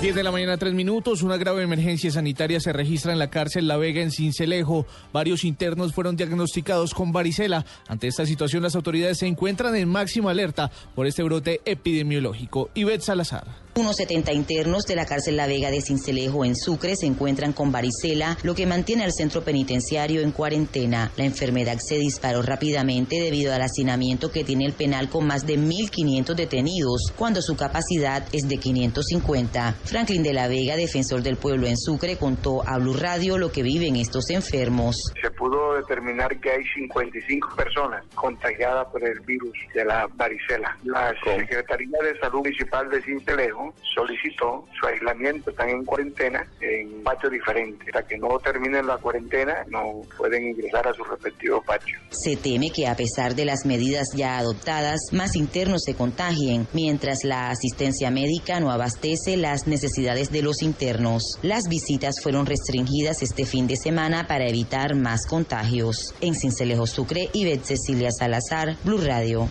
10 de la mañana, tres minutos. Una grave emergencia sanitaria se registra en la cárcel La Vega en Cincelejo. Varios internos fueron diagnosticados con varicela. Ante esta situación, las autoridades se encuentran en máxima alerta por este brote epidemiológico. Ivette Salazar. Unos 70 internos de la cárcel La Vega de Cincelejo en Sucre se encuentran con varicela, lo que mantiene al centro penitenciario en cuarentena. La enfermedad se disparó rápidamente debido al hacinamiento que tiene el penal con más de 1.500 detenidos, cuando su capacidad es de 550. Franklin de la Vega, defensor del pueblo en Sucre, contó a Blue Radio lo que viven estos enfermos. Determinar que hay 55 personas contagiadas por el virus de la varicela. La Secretaría de Salud Municipal de Cincelejo solicitó su aislamiento, están en cuarentena en patios diferentes. Hasta que no terminen la cuarentena no pueden ingresar a sus respectivos patios. Se teme que a pesar de las medidas ya adoptadas, más internos se contagien, mientras la asistencia médica no abastece las necesidades de los internos. Las visitas fueron restringidas este fin de semana para evitar más contagios. En Cincelejo Sucre, Ivette Cecilia Salazar, Blue Radio.